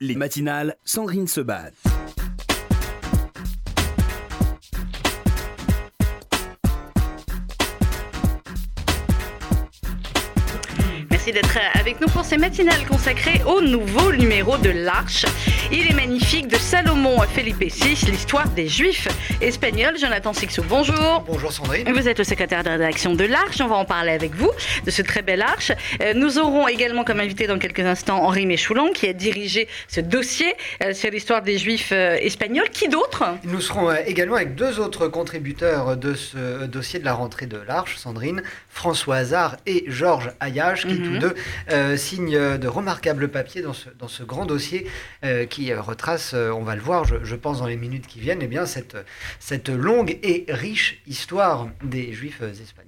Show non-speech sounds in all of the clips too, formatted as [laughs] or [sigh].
Les matinales, Sandrine se bat. Merci d'être avec nous pour ces matinales consacrées au nouveau numéro de l'Arche. Il est magnifique de Salomon à Felipe VI, l'histoire des Juifs espagnols. Jonathan Sixou, bonjour. Bonjour Sandrine. Vous êtes le secrétaire de rédaction de l'Arche. On va en parler avec vous de ce très bel Arche. Euh, Nous aurons également comme invité dans quelques instants Henri Méchoulan qui a dirigé ce dossier euh, sur l'histoire des Juifs euh, espagnols. Qui d'autre? Nous serons également avec deux autres contributeurs de ce dossier de la rentrée de l'Arche, Sandrine, François Hazard et Georges Ayache, qui Mhm. tous deux euh, signent de remarquables papiers dans ce, dans ce grand dossier euh, qui euh, retrace, euh, on va le voir, je, je pense dans les minutes qui viennent, eh bien, cette, cette longue et riche histoire des Juifs euh, espagnols.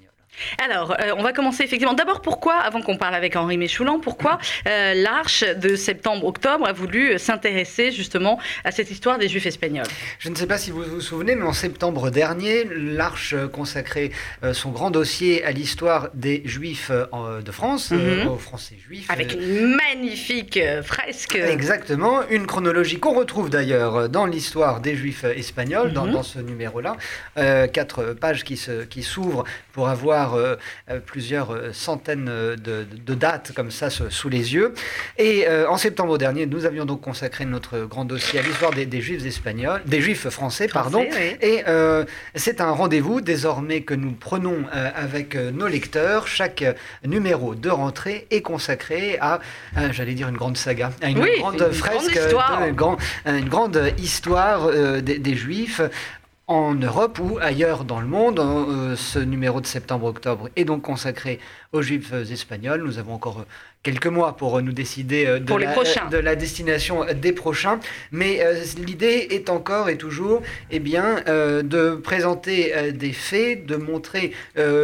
Alors, euh, on va commencer effectivement. D'abord, pourquoi, avant qu'on parle avec Henri Méchoulan, pourquoi euh, l'Arche de septembre-octobre a voulu s'intéresser justement à cette histoire des Juifs espagnols? Je ne sais pas si vous vous souvenez, mais en septembre dernier, l'Arche consacrait euh, son grand dossier à l'histoire des Juifs euh, de France, euh, Mhm. aux Français juifs. Avec Euh, une magnifique euh, fresque. Exactement, une chronologie qu'on retrouve d'ailleurs dans l'histoire des Juifs espagnols, dans, Mhm. dans ce numéro-là. Euh, quatre pages qui s'ouvrent pour avoir euh, euh, plusieurs euh, centaines de, de dates comme ça sous les yeux. Et euh, en septembre dernier, nous avions donc consacré notre grand dossier à l'histoire des, des Juifs espagnols, des Juifs français, pardon. Et c'est un rendez-vous désormais que nous prenons avec nos lecteurs. Chaque numéro de rentrée est consacré à, j'allais dire, une grande saga, à une Oui, grande une grande fresque, histoire. de- une, grand- une grande histoire des, des Juifs. En Europe ou ailleurs dans le monde, Euh, ce numéro de septembre-octobre est donc consacré aux Juifs euh, espagnols. Nous avons encore euh, quelques mois pour euh, nous décider de, Pour la, prochains. de la destination des prochains. Mais euh, l'idée est encore et toujours eh bien, euh, de présenter euh, des faits, de montrer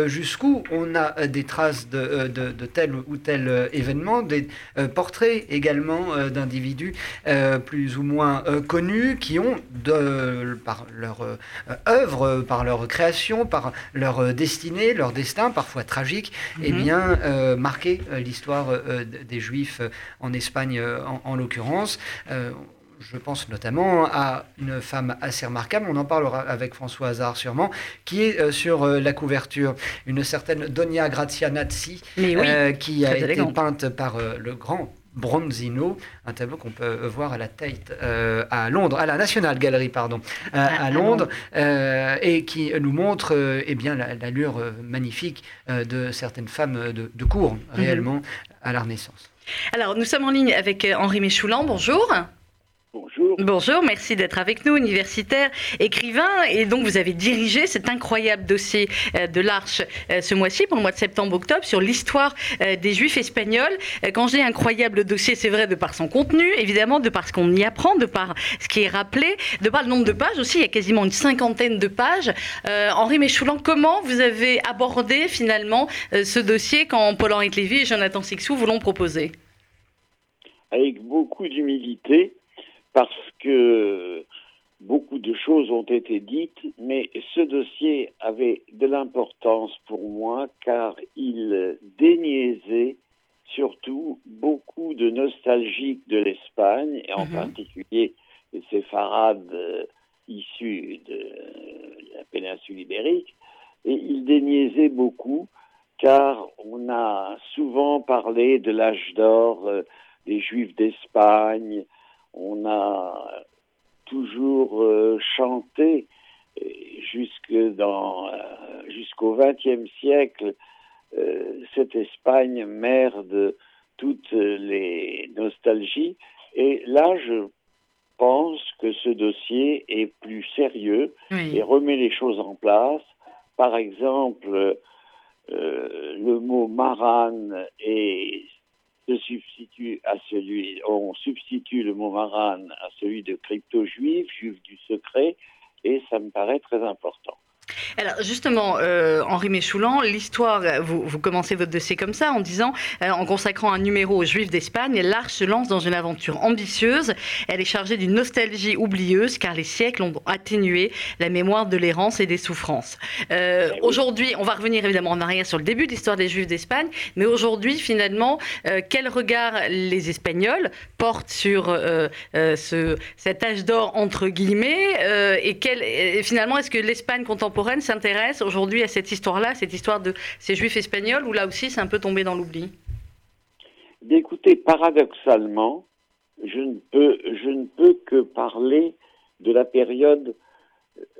jusqu'où on a des traces de, de- de tel ou tel événement, des portraits également d'individus plus ou moins connus qui ont, de, par leur œuvre, par leur création, par leur destinée, leur destin, parfois tragique, eh. Bien, euh, marqué euh, l'histoire euh, des Juifs en Espagne en, en l'occurrence. Je pense notamment à une femme assez remarquable, on en parlera avec François Hazard sûrement, qui est sur la couverture, une certaine Donia Grazia Nazzi, Mais oui, euh, qui a été peinte par le grand Bronzino, un tableau qu'on peut voir à la Tate euh, à Londres, à la National Gallery, pardon, euh, à à Londres, euh, et qui nous montre euh, eh bien, la- l'allure magnifique de certaines femmes de, de cour, Mhm. réellement, à la Renaissance. Alors, nous sommes en ligne avec Henri Méchoulan. Bonjour. Bonjour. Bonjour, merci d'être avec nous, universitaire, écrivain. Et donc, vous avez dirigé cet incroyable dossier euh, de l'Arche euh, ce mois-ci, pour le mois de septembre-octobre, sur l'histoire euh, des Juifs espagnols. Quand j'ai incroyable dossier, c'est vrai de par son contenu, évidemment, de par ce qu'on y apprend, de par ce qui est rappelé, de par le nombre de pages aussi. Il y a quasiment une cinquantaine de pages. Euh, Henri Méchoulan, comment vous avez abordé finalement ce dossier quand Paul-Henri Lévy et Jonathan Sixou vous l'ont proposé? Avec beaucoup d'humilité, parce que beaucoup de choses ont été dites, mais ce dossier avait de l'importance pour moi car il déniaisait surtout beaucoup de nostalgiques de l'Espagne, et en Mhm. particulier les séfarades euh, issus de la péninsule ibérique, et il déniaisait beaucoup car on a souvent parlé de l'âge d'or euh, des Juifs d'Espagne, on a toujours euh, chanté euh, jusque dans, euh, jusqu'au XXe siècle cette Espagne mère de toutes les nostalgies. Et là, je pense que ce dossier est plus sérieux et remet les choses en place. Par exemple, euh, le mot marane est à celui, on substitue le mot marane à celui de crypto-juif, juif du secret, et ça me paraît très important. Alors justement, euh, Henri Méchoulan, l'histoire, vous, vous, commencez votre dossier comme ça en disant, euh, en consacrant un numéro aux Juifs d'Espagne, l'Arche se lance dans une aventure ambitieuse. Elle est chargée d'une nostalgie oublieuse car les siècles ont atténué la mémoire de l'errance et des souffrances. Euh, aujourd'hui, on va revenir évidemment en arrière sur le début de l'histoire des Juifs d'Espagne, mais aujourd'hui, finalement, quel regard les Espagnols portent sur ce, cet âge d'or entre guillemets et, quel, et finalement, est-ce que l'Espagne contemporaine s'intéresse aujourd'hui à cette histoire-là, cette histoire de ces Juifs espagnols, ou là aussi c'est un peu tombé dans l'oubli? Écoutez, paradoxalement, je ne peux, je ne peux que parler de la période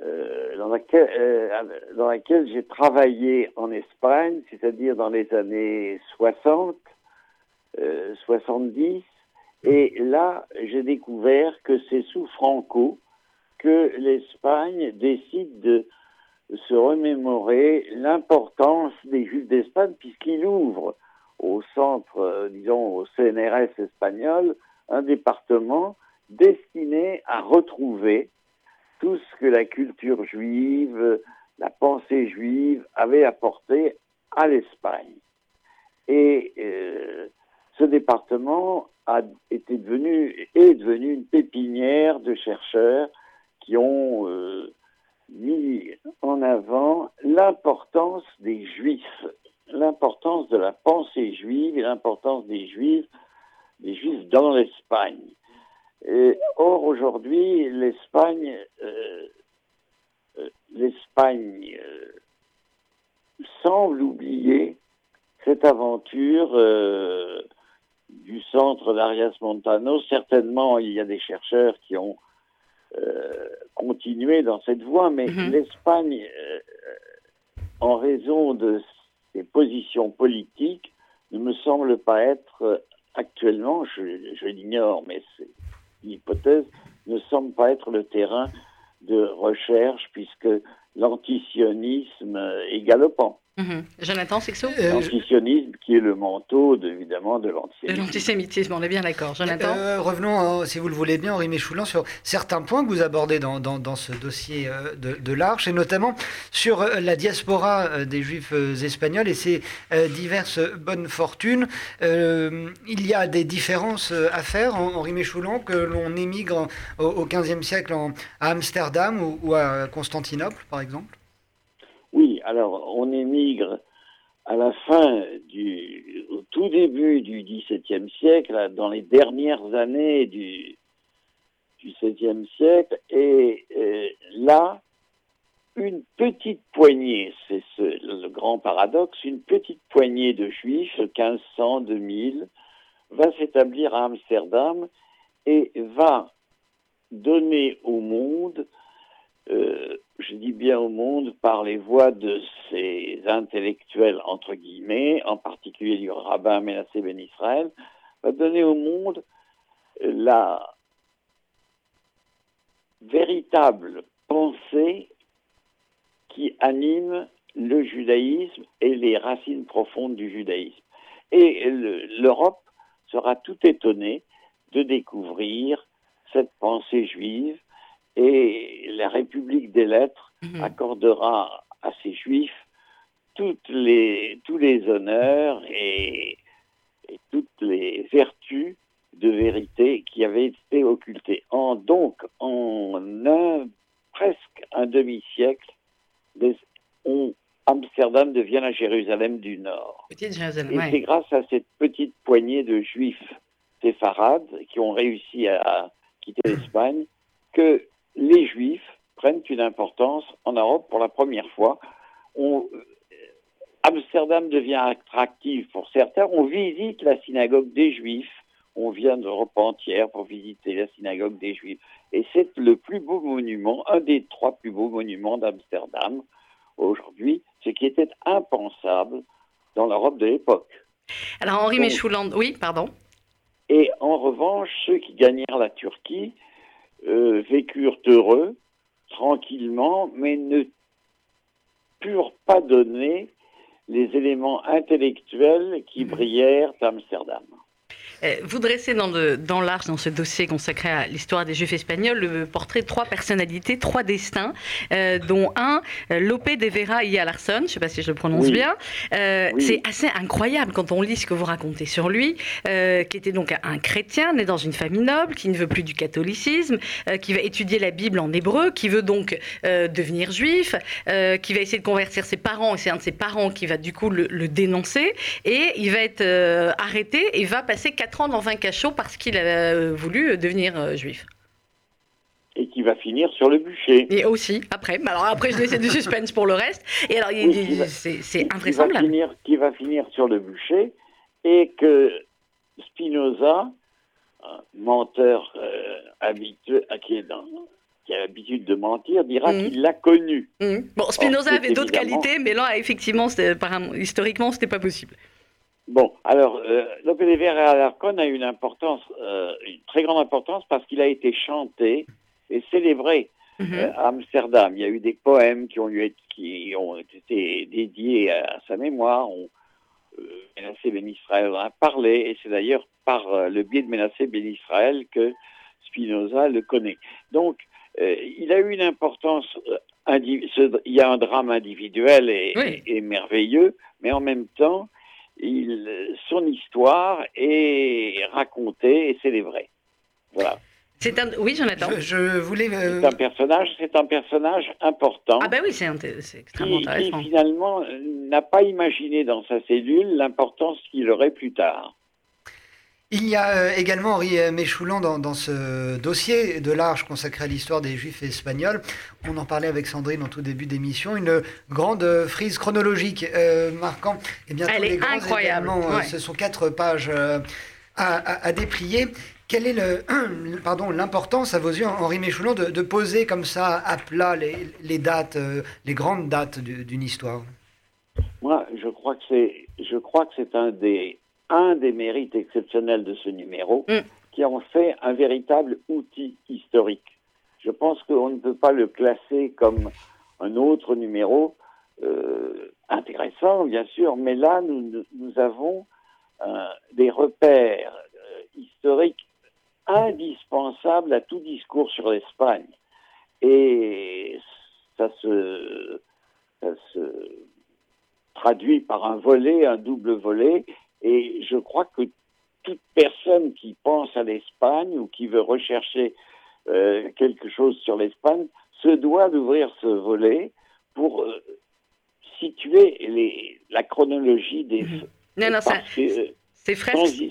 euh, dans laquelle, euh, dans laquelle j'ai travaillé en Espagne, c'est-à-dire dans les années 60, euh, 70. Et là, j'ai découvert que c'est sous Franco que l'Espagne décide de se remémorer l'importance des Juifs d'Espagne, puisqu'il ouvre au centre, euh, disons, au CNRS espagnol, un département destiné à retrouver tout ce que la culture juive, la pensée juive avait apporté à l'Espagne. Et euh, ce département a été devenu, est devenu une pépinière de chercheurs qui ont euh, mis en avant l'importance des juifs, l'importance de la pensée juive l'importance des juifs, des juifs dans l'Espagne. Or, aujourd'hui, l'Espagne, euh, euh, l'Espagne euh, semble oublier cette aventure du centre d'Arias Montano. Certainement, il y a des chercheurs qui ont euh, continué dans cette voie, mais Mhm. l'Espagne, euh, en raison de ses positions politiques, ne me semble pas être euh, actuellement, je, je l'ignore, mais c'est une hypothèse, ne semble pas être le terrain de recherche puisque l'antisionisme est galopant. Mhm. Jonathan Sexo Euh, L'antisionisme qui est le manteau, de- évidemment, de De l'antisémitisme. l'antisémitisme, on est bien d'accord. Jonathan? Euh, revenons, euh, si vous le voulez bien, Henri Méchoulan, sur certains points que vous abordez dans, dans, dans ce dossier euh, de, de l'Arche, et notamment sur euh, la diaspora euh, des Juifs euh, espagnols et ses euh, diverses bonnes fortunes. Euh, il y a des différences euh, à faire, Hen- Henri Méchoulan, que l'on émigre en- au, XVe siècle en- à Amsterdam ou, ou à Constantinople, par exemple? Alors on émigre à la fin du, tout début du XVIIe siècle, dans les dernières années du, XVIIe siècle, et euh, là, une petite poignée, c'est ce, le grand paradoxe, une petite poignée de juifs, 1500, 2000, va s'établir à Amsterdam et va donner au monde euh, je dis bien au monde, par les voix de ces intellectuels, entre guillemets, en particulier du rabbin Ménassé Ben Israël, va donner au monde la véritable pensée qui anime le judaïsme et les racines profondes du judaïsme. Et le- l'Europe sera tout étonnée de découvrir cette pensée juive et la République des lettres Mhm. accordera à ces juifs toutes les, tous les honneurs et, et toutes les vertus de vérité qui avaient été occultées. En, donc, en un, presque un demi-siècle, on- Amsterdam devient la Jérusalem du Nord. Jérusalem, Et ouais. c'est grâce à cette petite poignée de juifs séfarades qui ont réussi à quitter l'Espagne que les juifs prennent une importance en Europe pour la première fois. On- euh, Amsterdam devient attractive pour certains. On visite la synagogue des juifs. On vient d'Europe entière pour visiter la synagogue des juifs. Et c'est le plus beau monument, un des trois plus beaux monuments d'Amsterdam aujourd'hui, ce qui était impensable dans l'Europe de l'époque. Alors Henri Méchouland, oui, pardon. Et en revanche, ceux qui gagnèrent la Turquie euh, vécurent heureux, tranquillement, mais ne purent pas donner les éléments intellectuels qui brillèrent à Amsterdam. Vous dressez dans, le, dans l'Arche, dans ce dossier consacré à l'histoire des Juifs espagnols, le portrait de trois personnalités, trois destins, dont un, Lope de Vera y Alarson, je ne sais pas si je le prononce bien. C'est assez incroyable quand on lit ce que vous racontez sur lui, qui était donc un chrétien né dans une famille noble, qui ne veut plus du catholicisme, qui va étudier la Bible en hébreu, qui veut donc devenir juif, qui va essayer de convertir ses parents, et c'est un de ses parents qui va du coup le, le dénoncer, et il va être arrêté et va passer 4 ans dans un cachot parce qu'il a euh, voulu euh, devenir euh, juif. Et qui va finir sur le bûcher. Et aussi, après. Alors après, je laisse du suspense pour le reste. Et alors, c'est invraisemblable. Qui va, finir, qui va finir sur le bûcher et que Spinoza, un menteur habitué, qui, qui a l'habitude de mentir, dira mmh. qu'il l'a connu. Mmh. Bon, Spinoza avait d'autres qualités, mais là, effectivement, historiquement, c'était pas possible. Bon, alors, euh, Lope de Vera Alarcón a une importance, euh, une très grande importance parce qu'il a été chanté et célébré mhm. euh, à Amsterdam. Il y a eu des poèmes qui ont, qui ont été dédiés à, sa mémoire. On, Ménassé Ben Israël en a parlé et c'est d'ailleurs par le biais de Ménassé Ben Israël que Spinoza le connaît. Donc, il a eu une importance, il y a un drame individuel et merveilleux, mais en même temps, il, son histoire est racontée et célébrée. Voilà. C'est un... Oui, Jonathan. Je, je voulais. Euh, c'est un personnage, c'est un personnage important. Ah ben oui, c'est, extrêmement intéressant. Qui finalement n'a pas imaginé dans sa cellule l'importance qu'il aurait plus tard. Il y a euh, également Henri Méchoulan dans, ce dossier de l'Arche consacré à l'histoire des Juifs espagnols. On en parlait avec Sandrine en tout début d'émission. Une grande frise chronologique euh, marquant eh bien, Elle est incroyable. Euh, ce sont quatre pages à, déplier. Quelle est le, [clears throat] pardon, l'importance, à vos yeux, Henri Méchoulan, de, poser comme ça à plat les, dates, les grandes dates d'une histoire? Moi, je crois que c'est, je crois que c'est un des un des mérites exceptionnels de ce numéro, mm. qui en fait un véritable outil historique. Je pense qu'on ne peut pas le classer comme un autre numéro euh, intéressant, bien sûr, mais là, nous, nous avons euh, des repères euh, historiques indispensables à tout discours sur l'Espagne. Et ça se, ça se traduit par un volet, un double volet, et je crois que toute personne qui pense à l'Espagne ou qui veut rechercher euh, quelque chose sur l'Espagne se doit d'ouvrir ce volet pour euh, situer les, la chronologie des... Non, non, ça, c'est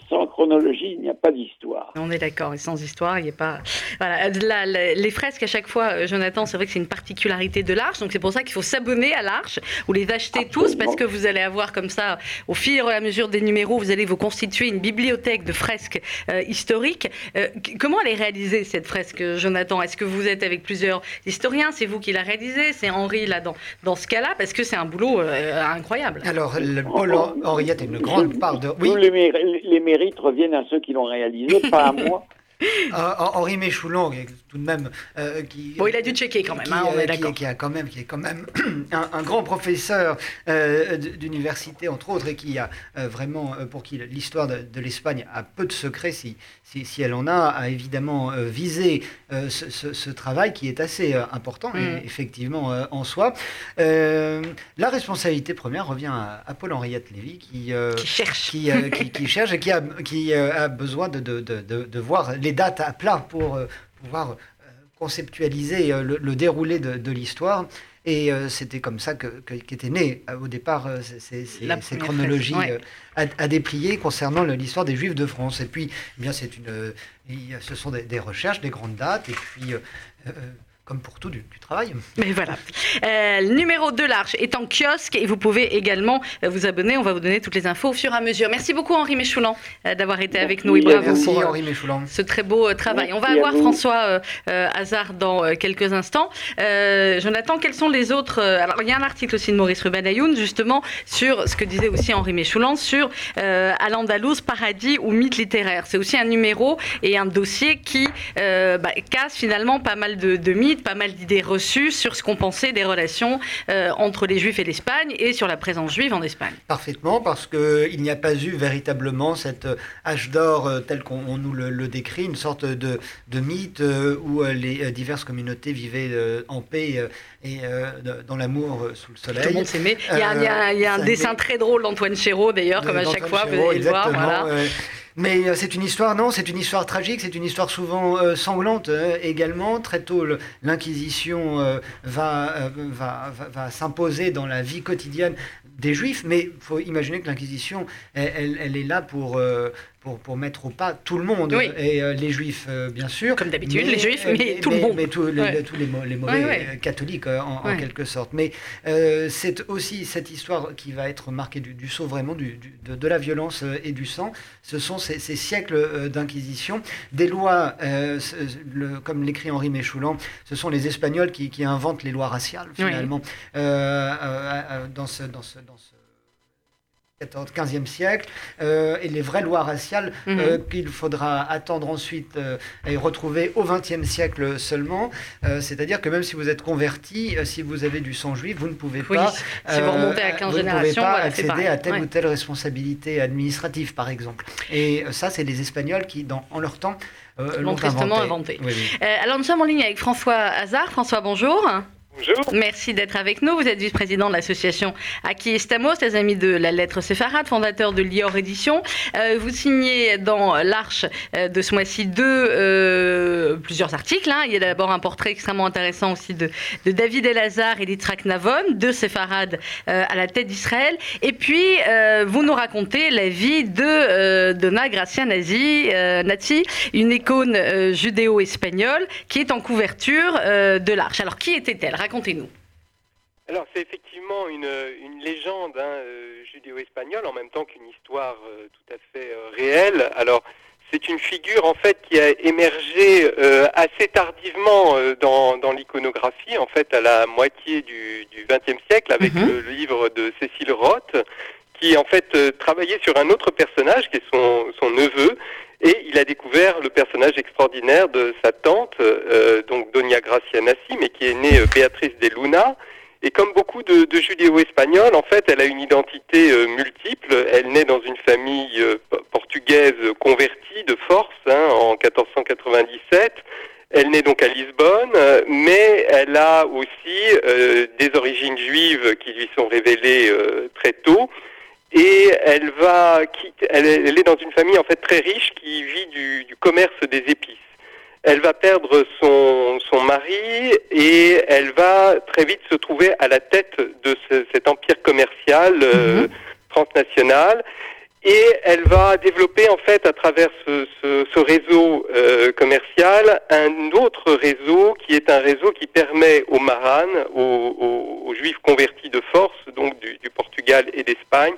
Sans, chronologie, il n'y a pas d'histoire. On est d'accord, et sans histoire, il n'y a pas. Voilà, les fresques à chaque fois, euh, Jonathan, c'est vrai que c'est une particularité de l'Arche, donc c'est pour ça qu'il faut s'abonner à l'Arche ou les acheter tous, parce que vous allez avoir comme ça, au fur et à mesure des numéros, vous allez vous constituer une bibliothèque de fresques euh, historiques. Euh, comment elle est réalisée cette fresque, Jonathan? Est-ce que vous êtes avec plusieurs historiens? C'est vous qui l'a réalisée C'est Henri là dans, dans ce cas-là? Parce que c'est un boulot incroyable. Alors, le, Paul Henriette a une grande part de. Oui les, mérites reviennent à ceux qui l'ont réalisé, pas à moi. [laughs] Henri Méchoulon, tout de même, euh, qui. Bon, il a dû checker quand même, hein, on est d'accord. Qui, a quand même, qui est quand même [clears throat] un, grand professeur euh, d'université, entre autres, et qui a euh, vraiment, pour qui l'histoire de, l'Espagne a peu de secrets, si, si, elle en a, a évidemment visé ce, travail qui est assez important, mm. effectivement, en soi. la responsabilité première revient à, Paul-Henriette Lévy, qui, qui cherche. Qui, qui, cherche et qui a, qui, a besoin de, de, de, voir les dates à plat pour euh, pouvoir euh, conceptualiser euh, le, déroulé de, l'histoire. Et c'était comme ça qu'étaient nées au départ ces, chronologies à, déplier concernant l'histoire des Juifs de France. Et puis, eh bien, c'est une, ce sont des, des, recherches, des grandes dates, et puis comme pour tout du, travail. Mais voilà. Euh, le numéro de l'Arche est en kiosque et vous pouvez également euh, vous abonner. On va vous donner toutes les infos au fur et à mesure. Merci beaucoup Henri Méchoulan euh, d'avoir été avec nous et bravo Merci, pour Henri ce très beau travail. On va avoir François Hazard dans quelques instants. Jonathan, quels sont les autres Alors il y a un article aussi de Maurice Rubanayoun justement sur ce que disait aussi Henri Méchoulan sur Al-Andalus, paradis ou mythe littéraire. C'est aussi un numéro et un dossier qui bah, casse finalement pas mal de, de mythes pas mal d'idées reçues sur ce qu'on pensait des relations entre les Juifs et l'Espagne et sur la présence juive en Espagne. Parfaitement, parce qu'il n'y a pas eu véritablement cette âge d'or tel qu'on nous le, décrit, une sorte de, de mythe où les diverses communautés vivaient en paix et dans l'amour sous le soleil. Tout le monde s'aimait. Il y a, il y a un dessin très drôle d'Antoine Chéreau, d'ailleurs, comme à chaque fois, vous allez le voir. Voilà. Mais euh, c'est une histoire, non, c'est une histoire tragique, c'est une histoire souvent euh, sanglante euh, également. Très tôt, l'Inquisition va, va, va, s'imposer dans la vie quotidienne des juifs, mais il faut imaginer que l'Inquisition, elle, elle, est là pour, pour, pour, mettre au pas tout le monde. Et les juifs, bien sûr. Comme d'habitude, les juifs, mais, tout le monde. Mais tous les, mauvais catholiques, en, quelque sorte. Mais c'est aussi cette histoire qui va être marquée du, du saut vraiment du, de, de, la violence et du sang. Ce sont ces, siècles d'inquisition. Des lois, le, comme l'écrit Henri Méchoulan, ce sont les Espagnols qui, qui inventent les lois raciales, finalement, dans ce, dans ce, dans ce 14, 15e siècle, euh, et les vraies lois raciales mhm. euh, qu'il faudra attendre ensuite euh, et retrouver au 20e siècle seulement. C'est-à-dire que même si vous êtes converti, si vous avez du sang juif, vous ne pouvez pas, si vous remontez à 15 vous ne pouvez pas accéder à telle ou telle responsabilité administrative, par exemple. Et ça, c'est les Espagnols qui, dans, en leur temps, l'ont tristement inventé. alors nous sommes en ligne avec François Hazard. François, bonjour. Bonjour. Merci d'être avec nous. Vous êtes vice-président de l'association Aki Estamos, les amis de la lettre séfarade, fondateur de Lior Édition. Euh, vous signez dans l'Arche euh, de ce mois-ci deux, euh, plusieurs articles. Hein. Il y a d'abord un portrait extrêmement intéressant aussi de, David Elazar et d'Itrak Navon, deux séfarades à la tête d'Israël. Et puis, vous nous racontez la vie de Donna Gracia Nazi, Nazi, une icône judéo-espagnole qui est en couverture de l'Arche. Alors, qui était-elle? Racontez-nous. Alors c'est effectivement une, légende hein, euh, judéo-espagnole en même temps qu'une histoire euh, tout à fait euh, réelle. Alors c'est une figure en fait qui a émergé assez tardivement dans, l'iconographie, en fait à la moitié du XXe siècle avec mhm. le livre de Cécile Roth, qui en fait travaillait sur un autre personnage qui est son, son neveu et il a découvert le personnage extraordinaire de sa tante, euh, donc Doña Gracia Nassi, mais qui est née euh, Béatrice de Luna. Et comme beaucoup de, judéo-espagnols, en fait, elle a une identité euh, multiple. Elle naît dans une famille portugaise convertie de force hein, en 1497. Elle naît donc à Lisbonne, mais elle a aussi des origines juives qui lui sont révélées très tôt et elle va elle, est dans une famille en fait très riche qui vit du, du commerce des épices. Elle va perdre son, son mari et elle va très vite se trouver à la tête de ce, cet empire commercial euh, mhm. transnational et elle va développer en fait à travers ce, ce, ce réseau euh, commercial un autre réseau qui est un réseau qui permet aux maranes, aux, aux, aux juifs convertis de force, donc du, du Portugal et d'Espagne,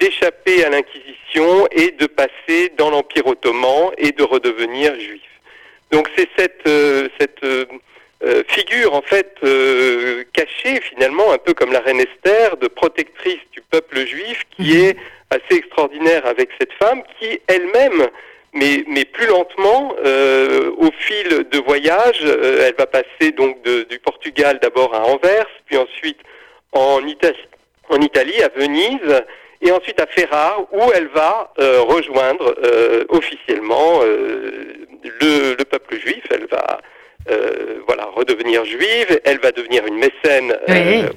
d'échapper à l'Inquisition et de passer dans l'Empire ottoman et de redevenir juif. Donc c'est cette, euh, cette euh, euh, figure en fait cachée finalement, un peu comme la reine Esther, de protectrice du peuple juif, qui mhm. est assez extraordinaire avec cette femme, qui elle-même mais, mais plus lentement, au fil de voyage, elle va passer donc de, du Portugal d'abord à Anvers, puis ensuite en en Italie à Venise, et ensuite à Ferrare où elle va euh, rejoindre euh, officiellement euh, le, le, peuple juif. Elle va voilà redevenir juive. Elle va devenir une mécène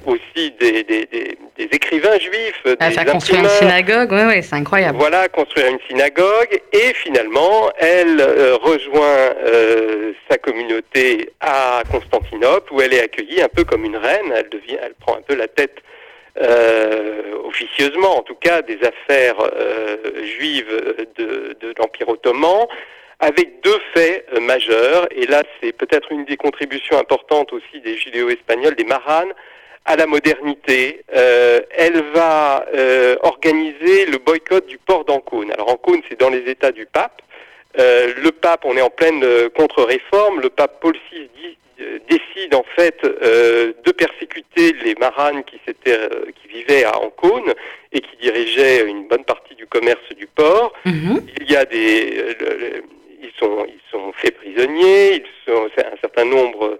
aussi des, des, des, des, écrivains juifs. Elle va construire une synagogue. Oui, oui, c'est incroyable. Voilà, construire une synagogue et finalement elle rejoint sa communauté à Constantinople où elle est accueillie un peu comme une reine. Elle devient, elle prend un peu la tête euh, officieusement en tout cas, des affaires euh, juives de, l'Empire ottoman, avec deux faits euh, majeurs, et là c'est peut-être une des contributions importantes aussi des judéo-espagnols, des maranes, à la modernité. Euh, elle va organiser le boycott du port d'Ancône. Alors Ancône, c'est dans les États du pape. le pape, on est en pleine contre-réforme. Le pape Paul VI dit décide en fait euh, de persécuter les maranes qui, euh, qui vivaient à Ancône et qui dirigeaient une bonne partie du commerce du port. Mhm. Il y a des, ils sont, ils sont faits prisonniers. Ils sont, un certain nombre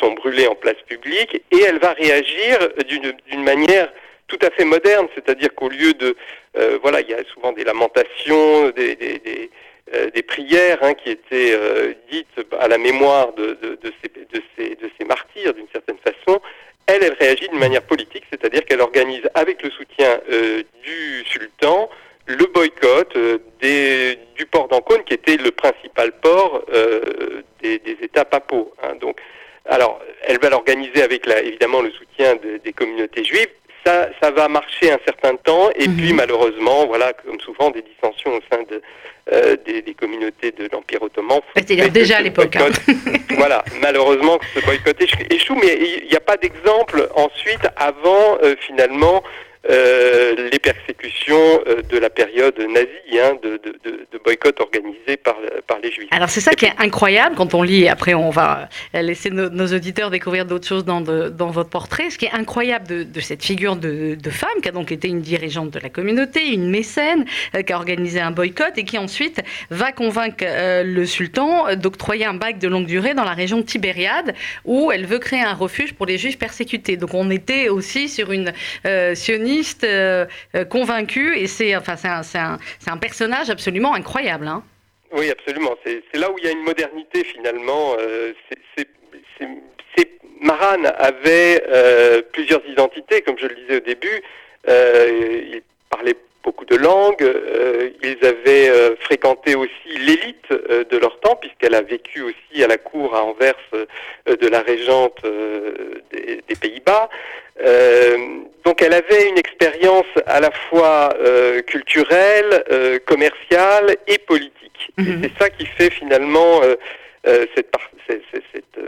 sont brûlés en place publique, et elle va réagir d'une manière tout à fait moderne, c'est-à-dire qu'au lieu de, voilà, il y a souvent des lamentations, des, des, des, des prières hein, qui étaient dites à la mémoire de, ces, martyrs d'une certaine façon, elle, réagit d'une manière politique, c'est-à-dire qu'elle organise avec le soutien euh, du sultan le boycott euh, des, du port d'Ancône, qui était le principal port euh, des, des, États papaux. Hein. Donc, alors, elle va l'organiser avec la, évidemment le soutien des communautés juives. Ça, ça va marcher un certain temps, et mhm. puis malheureusement, voilà, comme souvent, des dissensions au sein de, euh, des, des, communautés de l'Empire ottoman. C'était déjà à l'époque. Hein. [laughs] voilà, malheureusement, ce boycott échoue, mais il n'y a pas d'exemple ensuite avant, euh, finalement, euh, les persécutions euh, de la période nazie, hein, de, de, de, boycott organisé par, par les Juifs. Alors c'est ça qui est incroyable quand on lit, après on va laisser nos, auditeurs découvrir d'autres choses dans, dans votre portrait, ce qui est incroyable de, cette figure de, femme qui a donc été une dirigeante de la communauté, une mécène, euh, qui a organisé un boycott et qui ensuite va convaincre le sultan d'octroyer un bac de longue durée dans la région de Tibériade où elle veut créer un refuge pour les Juifs persécutés. Donc on était aussi sur une sioniste euh, euh, convaincu, et c'est enfin, c'est un, un, personnage absolument incroyable. Hein. Oui, absolument. C'est là où il y a une modernité finalement. Euh, Maran avait plusieurs identités, comme je le disais au début. il parlait beaucoup de langues. ils avaient fréquenté aussi l'élite de leur temps, puisqu'elle a vécu aussi à la cour à Anvers de la régente des, des Pays-Bas. Euh, donc elle avait une expérience à la fois euh, culturelle, euh, commerciale et politique. Mhm. C'est ça qui fait finalement cette, cette, cette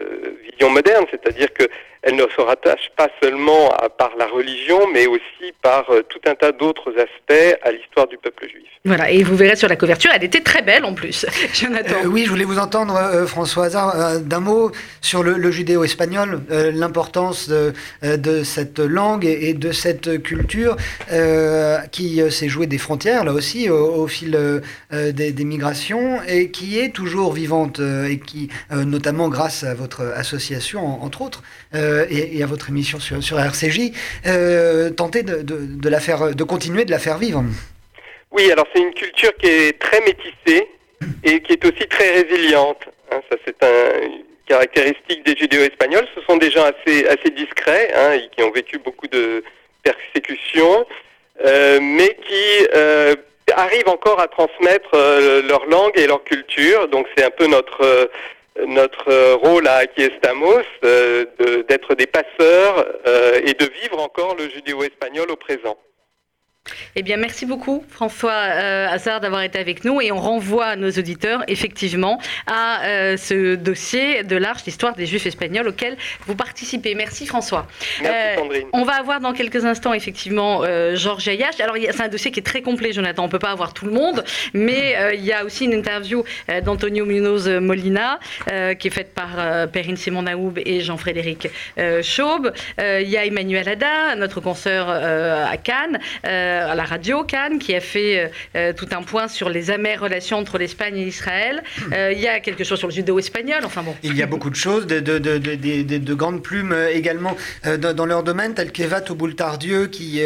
vision moderne, c'est-à-dire que elle ne se rattache pas seulement à, par la religion, mais aussi par euh, tout un tas d'autres aspects à l'histoire du peuple juif. Voilà, et vous verrez sur la couverture, elle était très belle en plus, [laughs] Jonathan. Euh, oui, je voulais vous entendre, euh, François Hazard, d'un mot sur le, judéo-espagnol, l'importance de, de, cette langue et, de cette culture qui s'est jouée des frontières, là aussi, au, fil des, des, migrations, et qui est toujours vivante, et qui, notamment grâce à votre association, entre autres, euh, et, à votre émission sur, RCJ, euh, tenter de, la faire, de continuer de la faire vivre. Oui, alors c'est une culture qui est très métissée et qui est aussi très résiliente. Hein. ça, c'est un, une caractéristique des judéo-espagnols. Ce sont des gens assez, assez discrets, hein, qui ont vécu beaucoup de persécutions, euh, mais qui euh, arrivent encore à transmettre leur langue et leur culture. Donc c'est un peu notre notre rôle à Aquí Estamos euh, d'être des passeurs euh, et de vivre encore le judéo-espagnol au présent. Eh bien, merci beaucoup, François euh, Hazard, d'avoir été avec nous. Et on renvoie nos auditeurs, effectivement, à euh, ce dossier de l'Arche, l'histoire des Juifs espagnols, auquel vous participez. Merci, François. Merci, euh. On va avoir dans quelques instants, effectivement, Georges Ayache. Alors, c'est un dossier qui est très complet, Jonathan. On ne peut pas avoir tout le monde. Mais il y a aussi une interview d'Antonio Munoz Molina, qui est faite par Perrine Simon Naoub et Jean-Frédéric Chaube. il y a Emmanuel Ada, notre consoeur à Cannes à la radio Cannes, qui a fait euh, euh, tout un point sur les amères relations entre l'Espagne et Israël. Euh, il y a quelque chose sur le judéo-espagnol. Enfin bon. Il y a beaucoup de choses, de, de, de, de grandes plumes également dans, leur domaine, tel qu'Eva Toboul-Tardieu, qui,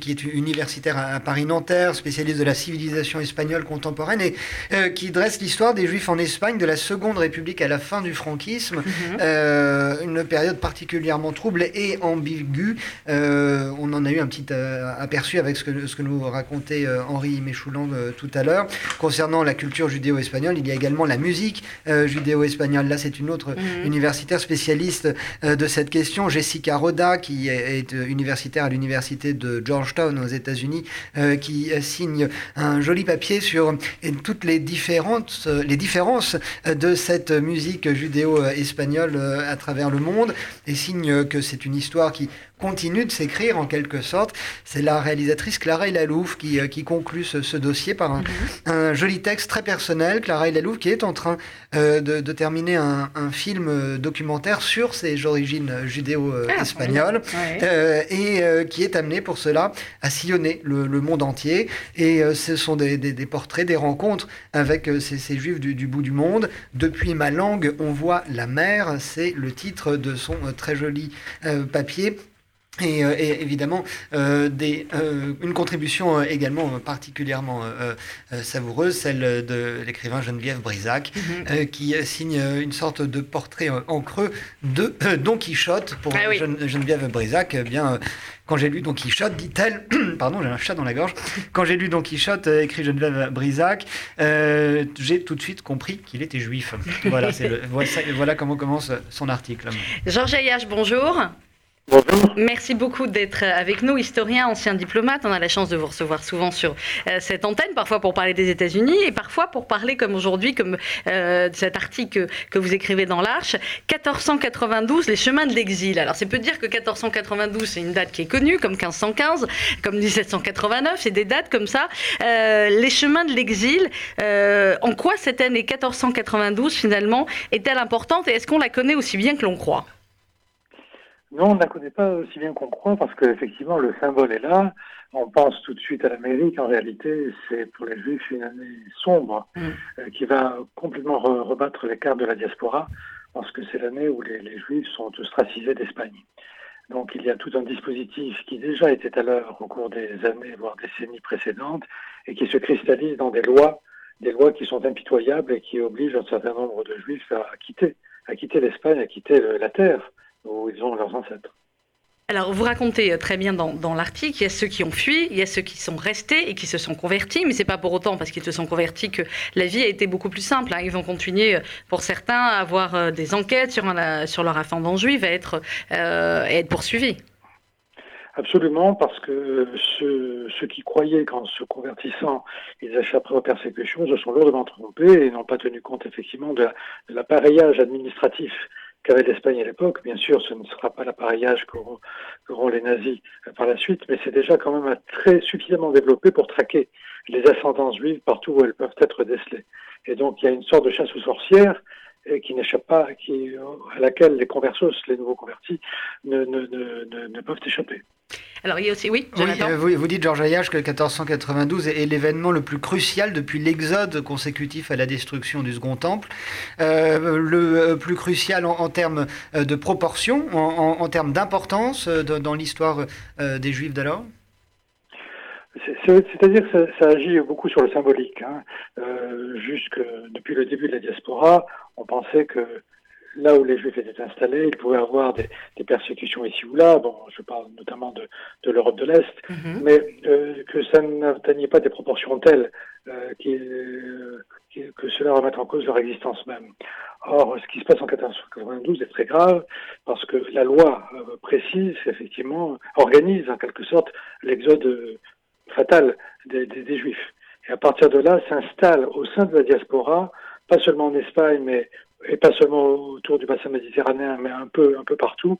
qui est universitaire à, Paris-Nanterre, spécialiste de la civilisation espagnole contemporaine, et qui dresse l'histoire des Juifs en Espagne de la Seconde République à la fin du franquisme, mhm. une période particulièrement trouble et ambiguë. on en a eu un petit aperçu avec ce que, ce que nous racontait euh, Henri Méchouland euh, tout à l'heure. Concernant la culture judéo-espagnole, il y a également la musique euh, judéo-espagnole. Là, c'est une autre mhm. universitaire spécialiste de cette question, Jessica Roda, qui est, universitaire à l'université de Georgetown aux États-Unis, qui signe un joli papier sur toutes les différentes, les différences de cette musique judéo-espagnole à travers le monde et signe que c'est une histoire qui continue de s'écrire en quelque sorte. C'est la réalisatrice Clara Lalouf qui, euh, qui conclut ce, dossier par mhm. un, joli texte très personnel. Clara Lalouf qui est en train euh, de, terminer un, film euh, documentaire sur ses origines judéo-espagnoles ah, et qui est amenée pour cela à sillonner le, monde entier. Et ce sont des, portraits, des rencontres avec ces, juifs du, du, bout du monde. Depuis ma langue, on voit la mer. C'est le titre de son très joli papier et, euh, et, évidemment, euh, des, euh, une contribution également particulièrement savoureuse, celle de l'écrivain Geneviève Brisac, mhm. qui signe une sorte de portrait en creux de Don Quichotte pour ah Geneviève Brisac. Eh bien, quand j'ai lu Don Quichotte, dit-elle, [clears throat] pardon, j'ai un chat dans la gorge, quand j'ai lu Don Quichotte, écrit Geneviève Brisac, j'ai tout de suite compris qu'il était juif. Voilà, [laughs] voilà, voilà, comment commence son article. Georges Ayache, bonjour. Bonjour. Merci beaucoup d'être avec nous, historien, ancien diplomate. On a la chance de vous recevoir souvent sur euh, cette antenne, parfois pour parler des États-Unis et parfois pour parler, comme aujourd'hui, comme euh, cet article que, vous écrivez dans l'Arche, 1492, les chemins de l'exil. Alors, c'est peut dire que 1492, c'est une date qui est connue, comme 1515, comme 1789, c'est des dates comme ça. Euh, les chemins de l'exil, en quoi cette année 1492, finalement, est-elle importante et est-ce qu'on la connaît aussi bien que l'on croit? Non, on ne la connaît pas aussi bien qu'on croit parce qu'effectivement, le symbole est là. On pense tout de suite à l'Amérique. En réalité, c'est pour les Juifs une année sombre mm. euh, qui va complètement rebattre les cartes de la diaspora parce que c'est l'année où les, Juifs sont ostracisés d'Espagne. Donc il y a tout un dispositif qui déjà était à l'heure au cours des années, voire décennies précédentes, et qui se cristallise dans des lois, des lois qui sont impitoyables et qui obligent un certain nombre de Juifs à quitter, à quitter l'Espagne, à quitter la terre où ils ont leurs ancêtres. Alors, vous racontez euh, très bien dans, l'article, il y a ceux qui ont fui, il y a ceux qui sont restés et qui se sont convertis, mais c'est pas pour autant parce qu'ils se sont convertis que la vie a été beaucoup plus simple. Hein. Ils vont continuer, euh, pour certains, à avoir euh, des enquêtes sur, sur leur ascendant juif, à être, être poursuivis. Absolument, parce que ceux, qui croyaient qu'en se convertissant, ils échapperaient aux persécutions, se sont lourdement trompés et n'ont pas tenu compte effectivement de l'appareillage administratif qu'avait l'Espagne à l'époque. Bien sûr, ce ne sera pas l'appareillage qu'auront les nazis euh, par la suite, mais c'est déjà quand même très suffisamment développé pour traquer les ascendances juives partout où elles peuvent être décelées. Et donc il y a une sorte de chasse aux sorcières et qui n'échappe pas, qui, à laquelle les conversos, les nouveaux convertis, ne peuvent échapper. Alors il y a aussi, oui, euh, vous, vous, dites, Georges Ayache, que 1492 est, l'événement le plus crucial depuis l'exode consécutif à la destruction du Second Temple. Euh, le euh, plus crucial en, termes de proportion, en, termes d'importance dans l'histoire des Juifs d'alors? C'est-à-dire que ça, agit beaucoup sur le symbolique. Hein. jusque depuis le début de la diaspora, on pensait que là où les Juifs étaient installés, il pouvait y avoir des, persécutions ici ou là. Bon, je parle notamment de, l'Europe de l'Est, mhm. mais euh, que ça n'atteignait pas des proportions telles euh, que cela remette en cause leur existence même. Or, ce qui se passe en 1492 est très grave parce que la loi euh, précise, effectivement, organise en quelque sorte l'exode fatal des, des Juifs. Et à partir de là, s'installe au sein de la diaspora, pas seulement en Espagne, mais et pas seulement autour du bassin méditerranéen, mais un peu, un peu partout,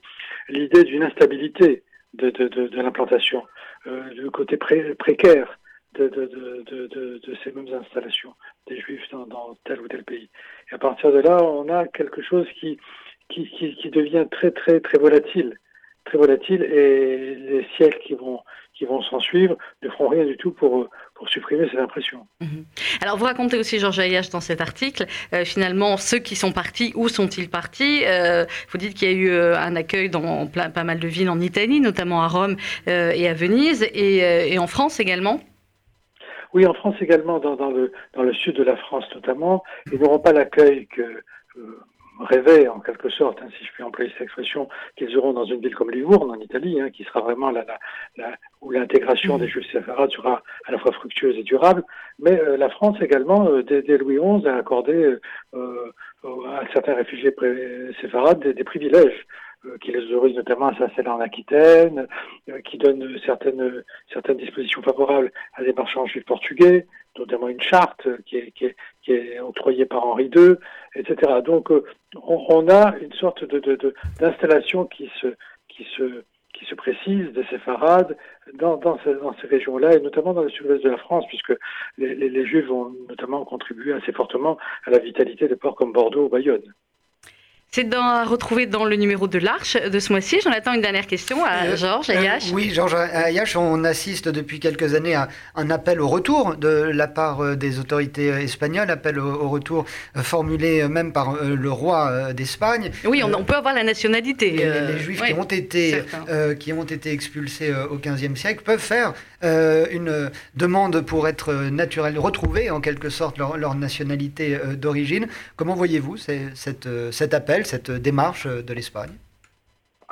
l'idée d'une instabilité de, de, l'implantation, euh, le côté précaire de, de, ces mêmes installations des juifs dans, dans, tel ou tel pays. Et à partir de là, on a quelque chose qui, qui, qui, qui devient très, très, très volatile, très volatile, et les siècles qui vont, qui vont s'en suivre ne feront rien du tout pour, pour supprimer cette impression. Mhm. Alors vous racontez aussi, Georges Ayache, dans cet article, euh, finalement, ceux qui sont partis, où sont-ils partis? Euh, Vous dites qu'il y a eu euh, un accueil dans pas mal de villes en Italie, notamment à Rome et à Venise, et, en France également? Oui, en France également, dans, dans, le, dans le sud de la France notamment, ils n'auront pas l'accueil que rêver en quelque sorte, hein, si je puis employer cette expression, qu'ils auront dans une ville comme Livourne en Italie, hein, qui sera vraiment la, la, où l'intégration des Juifs séfarades sera à la fois fructueuse et durable. Mais euh, la France également, euh, dès, Louis XI, a accordé euh, à certains réfugiés séfarades des, des privilèges qui les autorise notamment à s'installer en Aquitaine, qui donne certaines, certaines dispositions favorables à des marchands juifs portugais, notamment une charte qui est, qui est, qui est octroyée par Henri II, etc. Donc on, on, a une sorte de, d'installation de, qui, se, qui, se, qui se précise des séfarades dans, dans, ces, dans ces régions-là, et notamment dans le sud-ouest de la France, puisque les, les, Juifs ont notamment contribué assez fortement à la vitalité de ports comme Bordeaux ou Bayonne. C'est à retrouver dans le numéro de l'Arche de ce mois-ci. J'en attends une dernière question à euh, Georges Ayash. Euh, oui, Georges Ayash, on assiste depuis quelques années à un appel au retour de la part euh, des autorités espagnoles, appel au, retour formulé même par le roi d'Espagne. Oui, on, on, peut avoir la nationalité. Les, les Juifs qui, ont été, qui ont été expulsés au XVe siècle peuvent faire une demande pour être naturel, retrouver en quelque sorte leur, leur nationalité d'origine. Comment voyez-vous cet appel cette démarche de l'Espagne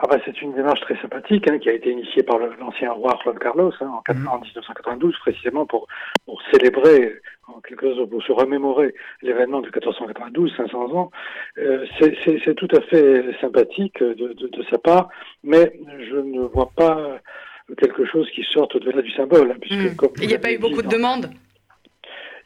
ah bah, c'est une démarche très sympathique hein, qui a été initiée par l'ancien roi Juan Carlos hein, en, 1992 mmh. précisément pour, pour célébrer, en quelque sorte pour se remémorer l'événement de 1492, 500 ans. Euh, c'est tout à fait sympathique de, de, de, sa part, mais je ne vois pas quelque chose qui sorte au-delà du symbole. Hein, puisque, mmh. Il n'y a pas eu beaucoup de demandes?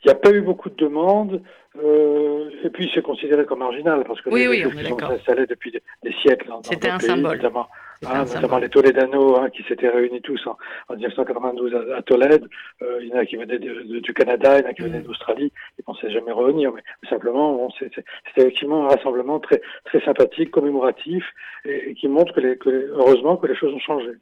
Il n'y a pas eu beaucoup de demandes. Euh, et puis c'est considéré comme marginal parce que oui, les oui, sont installés depuis des, des siècles. C'était un, symbole. Notamment, hein, un notamment les Toledanos hein, qui s'étaient réunis tous en, en 1992 à, à Tolède. Euh, il y en a qui venaient de, de, du Canada, il y en a qui venaient mm. d'Australie. Ils ne pensaient jamais revenir. Mais, mais simplement, bon, c'était effectivement un rassemblement très, très sympathique, commémoratif et, et qui montre que, les, que, heureusement que les choses ont changé.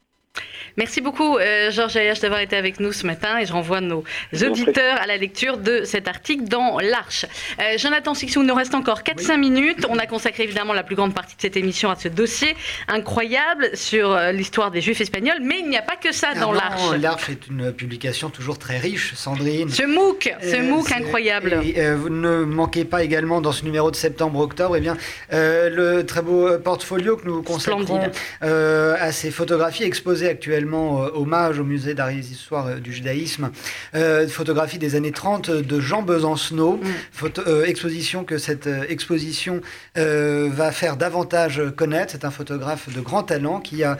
Merci beaucoup, euh, Georges Ayache, d'avoir été avec nous ce matin et je renvoie nos auditeurs à la lecture de cet article dans l'Arche. Euh, Jonathan Sixou, il nous reste encore 4-5 minutes. On a consacré évidemment la plus grande partie de cette émission à ce dossier incroyable sur euh, l'histoire des Juifs espagnols, mais il n'y a pas que ça dans l'Arche. L'Arche est une publication toujours très riche, Sandrine. Ce MOOC, ce euh, MOOC incroyable. Et, vous ne manquez pas également dans ce numéro de septembre-octobre eh bien, le très beau portfolio que nous consacrons à ces photographies exposées actuellement euh, hommage au musée d'art et d'histoire euh, du judaïsme, euh, photographie des années 30 de Jean Besancenot, mm. exposition que cette exposition va faire davantage connaître. C'est un photographe de grand talent qui a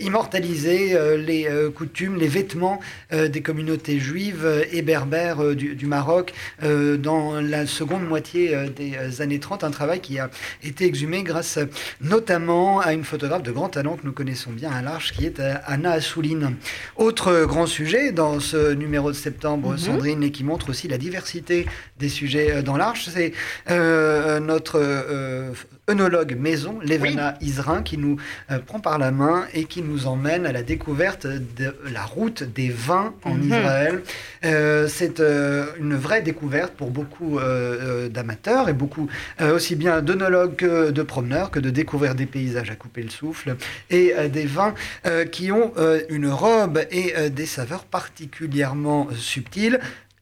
immortalisé les coutumes, les vêtements des communautés juives et berbères du, du Maroc dans la seconde moitié des années 30, un travail qui a été exhumé grâce notamment à une photographe de grand talent que nous connaissons bien à l'Arche, qui est Anna Assouline. Autre grand sujet dans ce numéro de septembre, mhm. Sandrine, et qui montre aussi la diversité des sujets euh, dans l'Arche, c'est euh, notre euh, œnologue maison, Levana Isrin, qui nous prend par la main et qui nous emmène à la découverte de la route des vins en mhm. Israël. c'est une vraie découverte pour beaucoup d'amateurs et beaucoup aussi bien d'œnologues que de promeneurs que de découvrir des paysages à couper le souffle et des vins qui ont euh, une robe et euh, des saveurs particulièrement subtiles.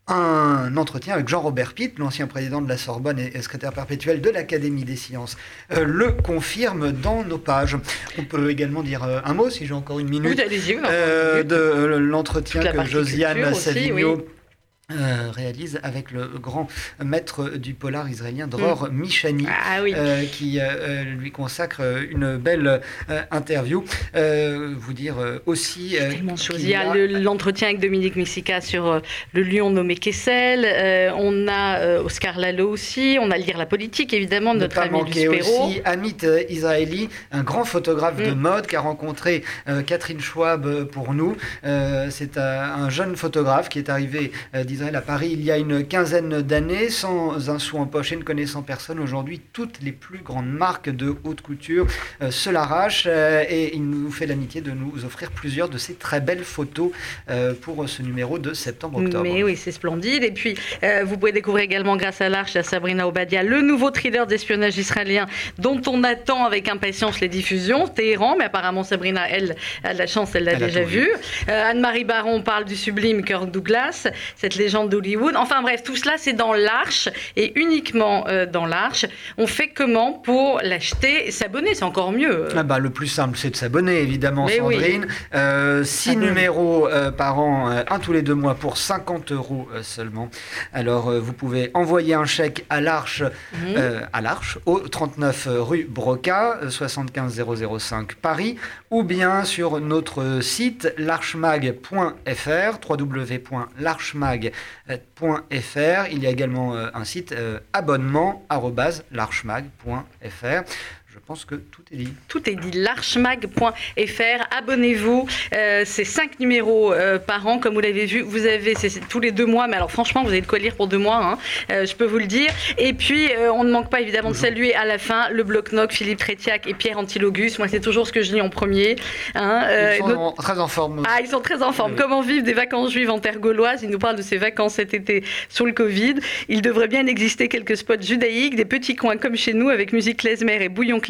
Un entretien avec Jean-Robert Pitt, l'ancien président de la Sorbonne et secrétaire perpétuel de l'Académie des sciences, euh, le confirme dans nos pages. On peut également dire un mot, si j'ai encore une minute, de l'entretien que Josiane Savigno euh, réalise avec le grand maître du polar israélien Dror mm. Michani, ah euh, qui euh, lui consacre une belle interview. vous dire aussi. Il y a l'entretien avec Dominique Messica sur le lion nommé Kessel. on a Oscar Lalo aussi. On a Lire la politique, évidemment, de notre ami Luc aussi Amit Israeli, un grand photographe de mm. mode qui a rencontré Catherine Schwab pour nous. C'est un jeune photographe qui est arrivé à Paris il y a une quinzaine d'années, sans un sou en poche et ne connaissant personne. Aujourd'hui, toutes les plus grandes marques de haute couture euh, se l'arrachent euh, et il nous fait l'amitié de nous offrir plusieurs de ces très belles photos euh, pour ce numéro de septembre-octobre. Mais oui, c'est splendide. Et puis, vous pouvez découvrir également, grâce à l'Arche, à Sabrina Obadia, le nouveau thriller d'espionnage israélien dont on attend avec impatience les diffusions, Téhéran, mais apparemment Sabrina, elle, a de la chance, elle l'a déjà vu. Anne-Marie Baron parle du sublime Kirk Douglas, cette légende d'Hollywood. Enfin bref, tout cela c'est dans l'Arche et uniquement euh, dans l'Arche. On fait comment pour l'acheter S'abonner, c'est encore mieux. Ah bah, le plus simple, c'est de s'abonner, évidemment, Sandrine. Euh, six numéros euh, par an, un tous les deux mois pour 50 euros seulement. Alors, vous pouvez envoyer un chèque à l'Arche, mhm. à l'Arche, au 39 rue Broca, 75 005 Paris, ou bien sur notre site l'archemag.fr, www.l'archemag.fr il y a également euh, un site euh, abonnement.larchemag.fr. je pense que tout est dit. Tout est dit. L'archmag.fr. Abonnez-vous. Euh, c'est cinq numéros euh, par an, comme vous l'avez vu. Vous avez, c'est tous les deux mois, mais alors franchement, vous avez de quoi lire pour deux mois, hein. euh, je peux vous le dire. Et puis, on ne manque pas évidemment de saluer à la fin le bloc-noc, Philippe Trétiac et Pierre Antilogus. Moi, c'est toujours ce que je lis en premier. Hein. ils sont très en forme. Ah, ils sont très en forme. Comment vivre des vacances juives en terre gauloise? Il nous parle de ses vacances cet été sur le Covid. Il devrait bien exister quelques spots judaïques, des petits coins comme chez nous avec musique klezmer et bouillon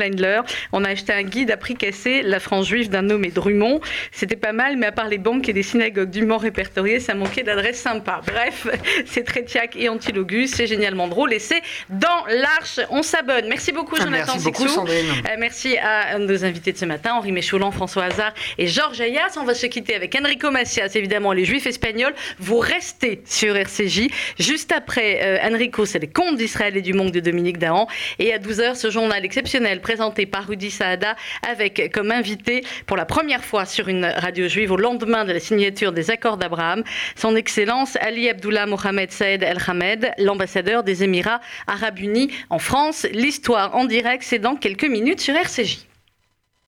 On a acheté un guide à prix cassé, La France juive d'un nommé Drummond. C'était pas mal, mais à part les banques et les synagogues du Mans répertoriées, ça manquait d'adresses sympas. Bref, [laughs] c'est Trétiac et Antilogus, c'est génialement drôle et c'est dans l'Arche. On s'abonne. Merci beaucoup, Jonathan Merci beaucoup, Sandrine. Euh, merci à nos invités de ce matin, Henri Mécholan, François Hazard et Georges Ayas. On va se quitter avec Enrico Macias, évidemment, les Juifs espagnols. Vous restez sur RCJ. Juste après euh, Enrico, c'est les contes d'Israël et du monde de Dominique Dahan. Et à 12h, ce journal exceptionnel présenté par Rudy Saada avec comme invité pour la première fois sur une radio juive au lendemain de la signature des accords d'Abraham, son Excellence Ali Abdullah Mohamed Saed El Hamed, l'ambassadeur des Émirats arabes unis en France. L'histoire en direct, c'est dans quelques minutes sur RCJ.